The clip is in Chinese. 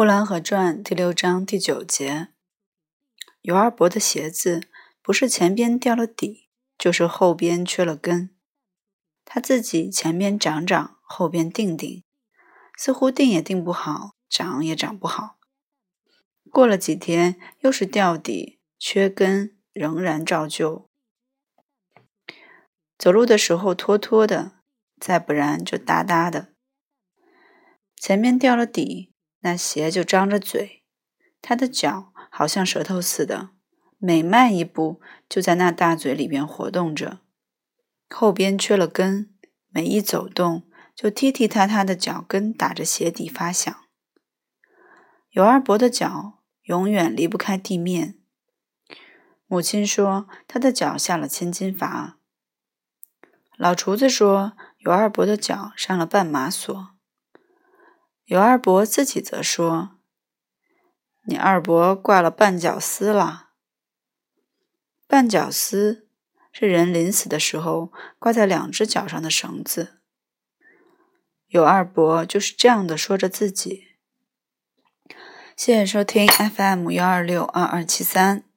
呼兰河传》第六章第九节：尤二伯的鞋子不是前边掉了底，就是后边缺了根。他自己前边长长，后边定定，似乎定也定不好，长也长不好。过了几天，又是掉底、缺根，仍然照旧。走路的时候拖拖的，再不然就哒哒的。前面掉了底。那鞋就张着嘴，他的脚好像舌头似的，每迈一步就在那大嘴里边活动着。后边缺了根，每一走动就踢踢踏踏的脚跟打着鞋底发响。尤二伯的脚永远离不开地面。母亲说他的脚下了千斤阀。老厨子说尤二伯的脚上了绊马索。尤二伯自己则说：“你二伯挂了绊脚丝了。绊脚丝是人临死的时候挂在两只脚上的绳子。尤二伯就是这样的说着自己。”谢谢收听 FM 幺二六二二七三。